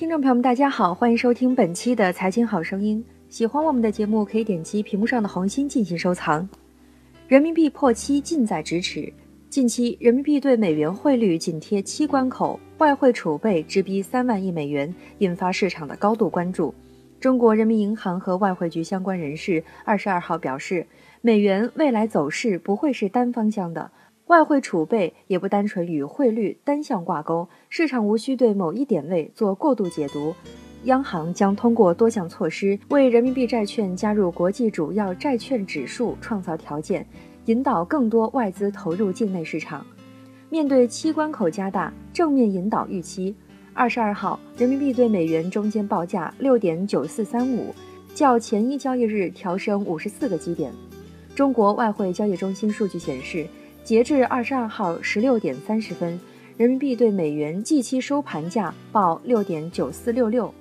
听众朋友们，大家好，欢迎收听本期的《财经好声音》。喜欢我们的节目，可以点击屏幕上的红心进行收藏。人民币破七近在咫尺，近期人民币对美元汇率紧贴七关口，外汇储备直逼三万亿美元，引发市场的高度关注。中国人民银行和外汇局相关人士二十二号表示，美元未来走势不会是单方向的。外汇储备也不单纯与汇率单向挂钩，市场无需对某一点位做过度解读。央行将通过多项措施为人民币债券加入国际主要债券指数创造条件，引导更多外资投入境内市场。面对七关口加大，正面引导预期。二十二号，人民币对美元中间报价六点九四三五，较前一交易日调升五十四个基点。中国外汇交易中心数据显示。截至二十二号十六点三十分，人民币对美元即期收盘价报六点九四六六。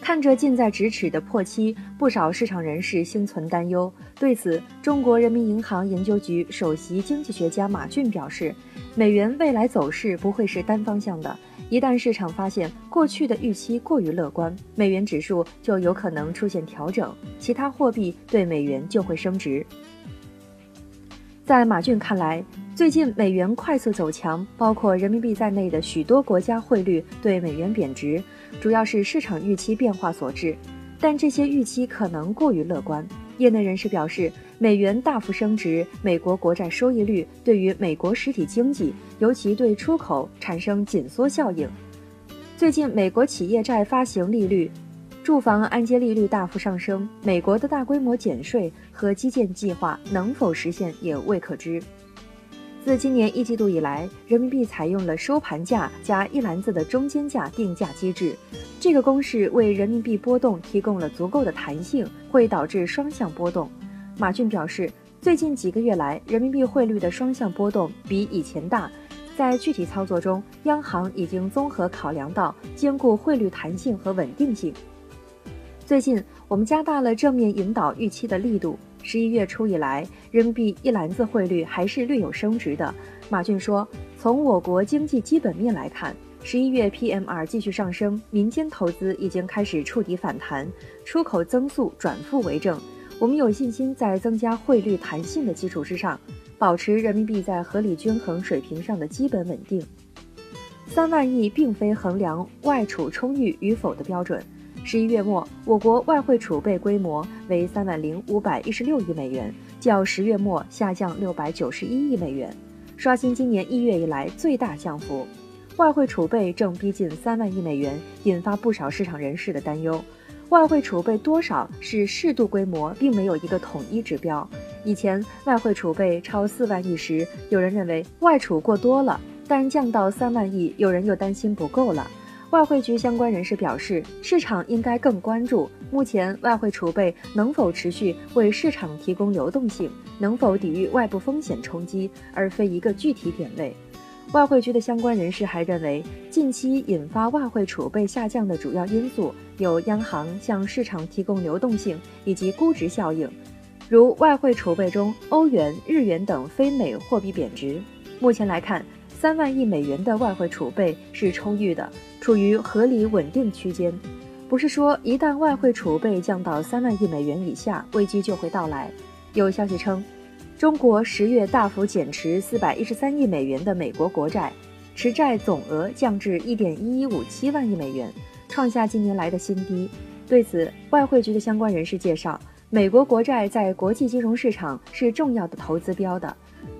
看着近在咫尺的破七，不少市场人士心存担忧。对此，中国人民银行研究局首席经济学家马骏表示，美元未来走势不会是单方向的，一旦市场发现过去的预期过于乐观，美元指数就有可能出现调整，其他货币对美元就会升值。在马骏看来，最近美元快速走强，包括人民币在内的许多国家汇率对美元贬值，主要是市场预期变化所致。但这些预期可能过于乐观。业内人士表示，美元大幅升值，美国国债收益率对于美国实体经济，尤其对出口产生紧缩效应。最近，美国企业债发行利率。住房按揭利率大幅上升，美国的大规模减税和基建计划能否实现也未可知。自今年一季度以来，人民币采用了收盘价加一篮子的中间价定价机制，这个公式为人民币波动提供了足够的弹性，会导致双向波动。马骏表示，最近几个月来，人民币汇率的双向波动比以前大，在具体操作中，央行已经综合考量到兼顾汇率弹性和稳定性。最近，我们加大了正面引导预期的力度。十一月初以来，人民币一篮子汇率还是略有升值的。马骏说，从我国经济基本面来看，十一月 PMR 继续上升，民间投资已经开始触底反弹，出口增速转负为正。我们有信心在增加汇率弹性的基础之上，保持人民币在合理均衡水平上的基本稳定。三万亿并非衡量外储充裕与否的标准。十一月末，我国外汇储备规模为三万零五百一十六亿美元，较十月末下降六百九十一亿美元，刷新今年一月以来最大降幅。外汇储备正逼近三万亿美元，引发不少市场人士的担忧。外汇储备多少是适度规模，并没有一个统一指标。以前外汇储备超四万亿时，有人认为外储过多了，但降到三万亿，有人又担心不够了。外汇局相关人士表示，市场应该更关注目前外汇储备能否持续为市场提供流动性，能否抵御外部风险冲击，而非一个具体点位。外汇局的相关人士还认为，近期引发外汇储备下降的主要因素有央行向市场提供流动性以及估值效应，如外汇储备中欧元、日元等非美货币贬值。目前来看，三万亿美元的外汇储备是充裕的。处于合理稳定区间，不是说一旦外汇储备降到三万亿美元以下，危机就会到来。有消息称，中国十月大幅减持四百一十三亿美元的美国国债，持债总额降至一点一一五七万亿美元，创下近年来的新低。对此，外汇局的相关人士介绍，美国国债在国际金融市场是重要的投资标的。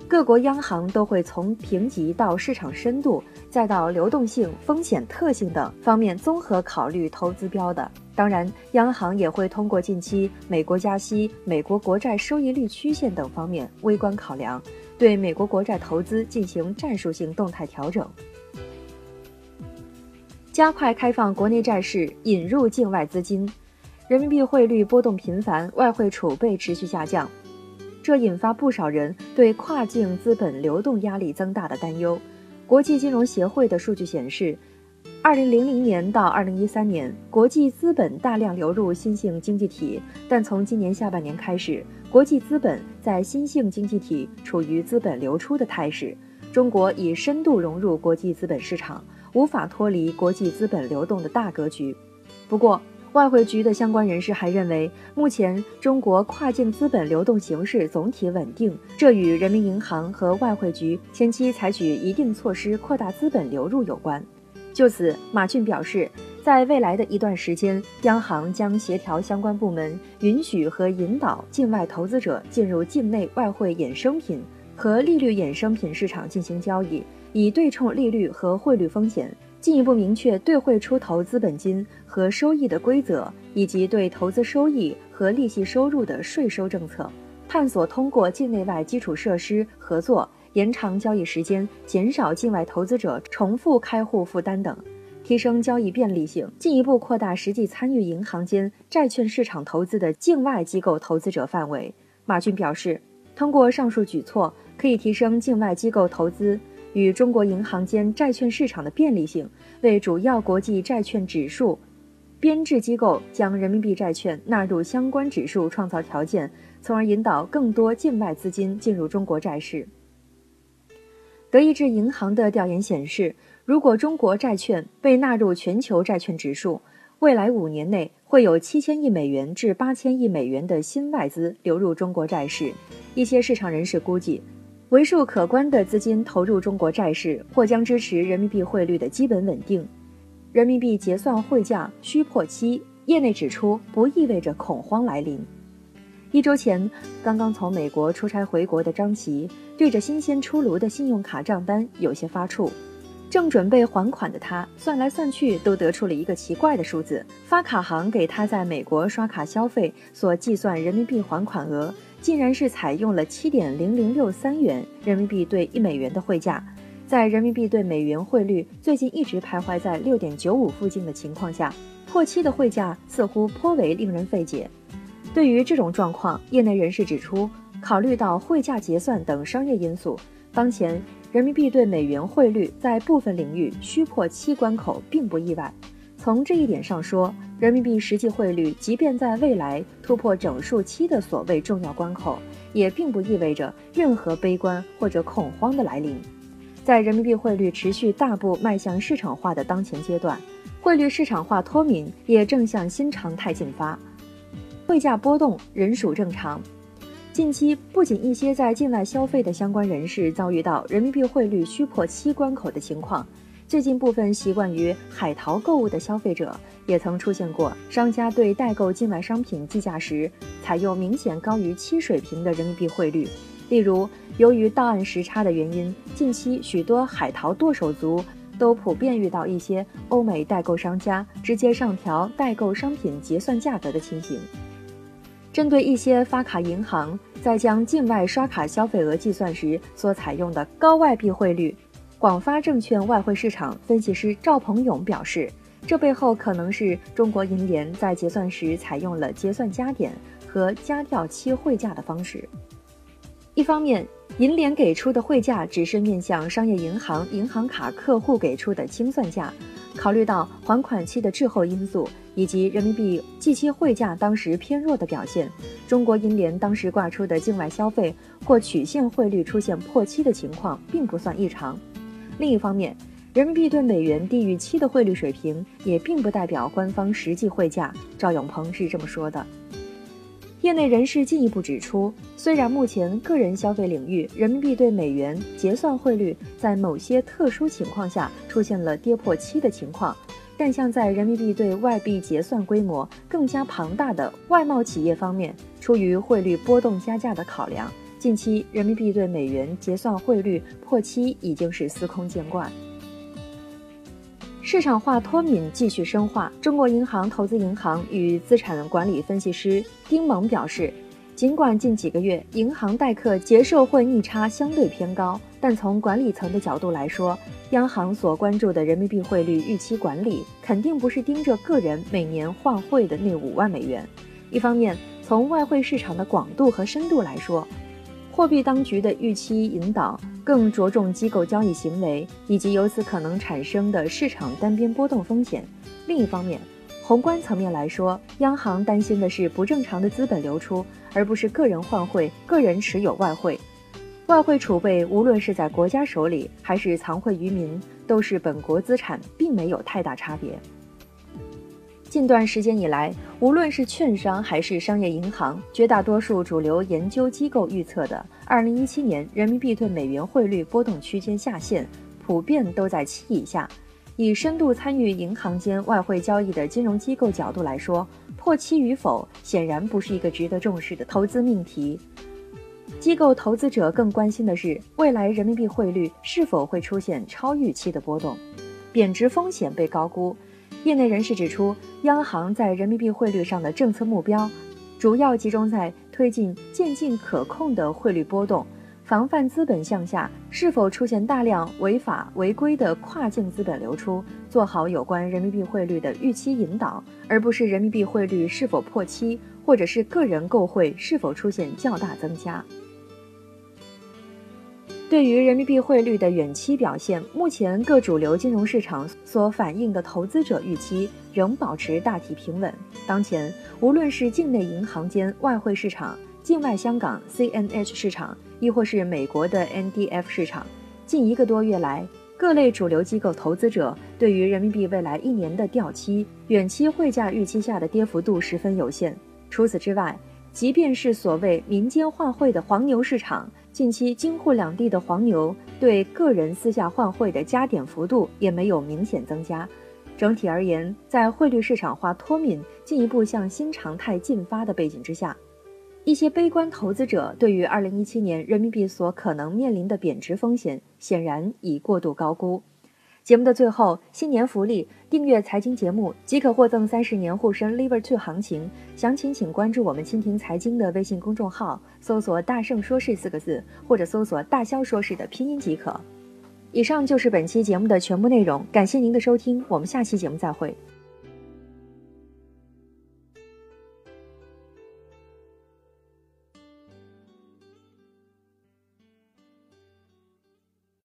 各国央行都会从评级到市场深度，再到流动性、风险特性等方面综合考虑投资标的。当然，央行也会通过近期美国加息、美国国债收益率曲线等方面微观考量，对美国国债投资进行战术性动态调整，加快开放国内债市，引入境外资金。人民币汇率波动频繁，外汇储备持续下降。这引发不少人对跨境资本流动压力增大的担忧。国际金融协会的数据显示，二零零零年到二零一三年，国际资本大量流入新兴经济体，但从今年下半年开始，国际资本在新兴经济体处于资本流出的态势。中国已深度融入国际资本市场，无法脱离国际资本流动的大格局。不过，外汇局的相关人士还认为，目前中国跨境资本流动形势总体稳定，这与人民银行和外汇局前期采取一定措施扩大资本流入有关。就此，马骏表示，在未来的一段时间，央行将协调相关部门，允许和引导境外投资者进入境内外汇衍生品和利率衍生品市场进行交易，以对冲利率和汇率风险。进一步明确兑汇出投资本金和收益的规则，以及对投资收益和利息收入的税收政策，探索通过境内外基础设施合作延长交易时间，减少境外投资者重复开户负担等，提升交易便利性，进一步扩大实际参与银行间债券市场投资的境外机构投资者范围。马骏表示，通过上述举措，可以提升境外机构投资。与中国银行间债券市场的便利性，为主要国际债券指数编制机构将人民币债券纳入相关指数创造条件，从而引导更多境外资金进入中国债市。德意志银行的调研显示，如果中国债券被纳入全球债券指数，未来五年内会有七千亿美元至八千亿美元的新外资流入中国债市。一些市场人士估计。为数可观的资金投入中国债市，或将支持人民币汇率的基本稳定。人民币结算汇价需破七，业内指出不意味着恐慌来临。一周前，刚刚从美国出差回国的张琪，对着新鲜出炉的信用卡账单有些发怵。正准备还款的他，算来算去都得出了一个奇怪的数字：发卡行给他在美国刷卡消费所计算人民币还款额。竟然是采用了七点零零六三元人民币兑一美元的汇价，在人民币对美元汇率最近一直徘徊在六点九五附近的情况下，破七的汇价似乎颇为令人费解。对于这种状况，业内人士指出，考虑到汇价结算等商业因素，当前人民币对美元汇率在部分领域需破七关口并不意外。从这一点上说，人民币实际汇率即便在未来突破整数期的所谓重要关口，也并不意味着任何悲观或者恐慌的来临。在人民币汇率持续大步迈向市场化的当前阶段，汇率市场化脱敏也正向新常态进发，汇价波动仍属正常。近期，不仅一些在境外消费的相关人士遭遇到人民币汇率需破七关口的情况。最近，部分习惯于海淘购物的消费者，也曾出现过商家对代购境外商品计价时，采用明显高于七水平的人民币汇率。例如，由于到案时差的原因，近期许多海淘剁手族都普遍遇到一些欧美代购商家直接上调代购商品结算价格的情形。针对一些发卡银行在将境外刷卡消费额计算时所采用的高外币汇率。广发证券外汇市场分析师赵鹏勇表示，这背后可能是中国银联在结算时采用了结算加点和加掉期汇价的方式。一方面，银联给出的汇价只是面向商业银行银行卡客户给出的清算价，考虑到还款期的滞后因素以及人民币即期汇价当时偏弱的表现，中国银联当时挂出的境外消费或曲线汇率出现破七的情况并不算异常。另一方面，人民币对美元低于七的汇率水平，也并不代表官方实际汇价。赵永鹏是这么说的。业内人士进一步指出，虽然目前个人消费领域人民币对美元结算汇率在某些特殊情况下出现了跌破七的情况，但像在人民币对外币结算规模更加庞大的外贸企业方面，出于汇率波动加价的考量。近期人民币对美元结算汇率破七已经是司空见惯。市场化脱敏继续深化。中国银行投资银行与资产管理分析师丁猛表示，尽管近几个月银行代客结售汇逆差相对偏高，但从管理层的角度来说，央行所关注的人民币汇率预期管理肯定不是盯着个人每年换汇的那五万美元。一方面，从外汇市场的广度和深度来说，货币当局的预期引导更着重机构交易行为以及由此可能产生的市场单边波动风险。另一方面，宏观层面来说，央行担心的是不正常的资本流出，而不是个人换汇、个人持有外汇。外汇储备无论是在国家手里还是藏汇于民，都是本国资产，并没有太大差别。近段时间以来，无论是券商还是商业银行，绝大多数主流研究机构预测的2017年人民币对美元汇率波动区间下限，普遍都在七以下。以深度参与银行间外汇交易的金融机构角度来说，破七与否显然不是一个值得重视的投资命题。机构投资者更关心的是，未来人民币汇率是否会出现超预期的波动，贬值风险被高估。业内人士指出，央行在人民币汇率上的政策目标，主要集中在推进渐进可控的汇率波动，防范资本向下是否出现大量违法违规的跨境资本流出，做好有关人民币汇率的预期引导，而不是人民币汇率是否破七，或者是个人购汇是否出现较大增加。对于人民币汇率的远期表现，目前各主流金融市场所反映的投资者预期仍保持大体平稳。当前，无论是境内银行间外汇市场、境外香港 CNH 市场，亦或是美国的 NDF 市场，近一个多月来，各类主流机构投资者对于人民币未来一年的掉期、远期汇价预期下的跌幅度十分有限。除此之外，即便是所谓民间换汇的黄牛市场。近期京沪两地的黄牛对个人私下换汇的加点幅度也没有明显增加。整体而言，在汇率市场化脱敏进一步向新常态进发的背景之下，一些悲观投资者对于2017年人民币所可能面临的贬值风险，显然已过度高估。节目的最后，新年福利：订阅财经节目即可获赠三十年沪深 Lever Two 行情。详情请关注我们蜻蜓财经的微信公众号，搜索“大圣说事”四个字，或者搜索“大肖说事”的拼音即可。以上就是本期节目的全部内容，感谢您的收听，我们下期节目再会。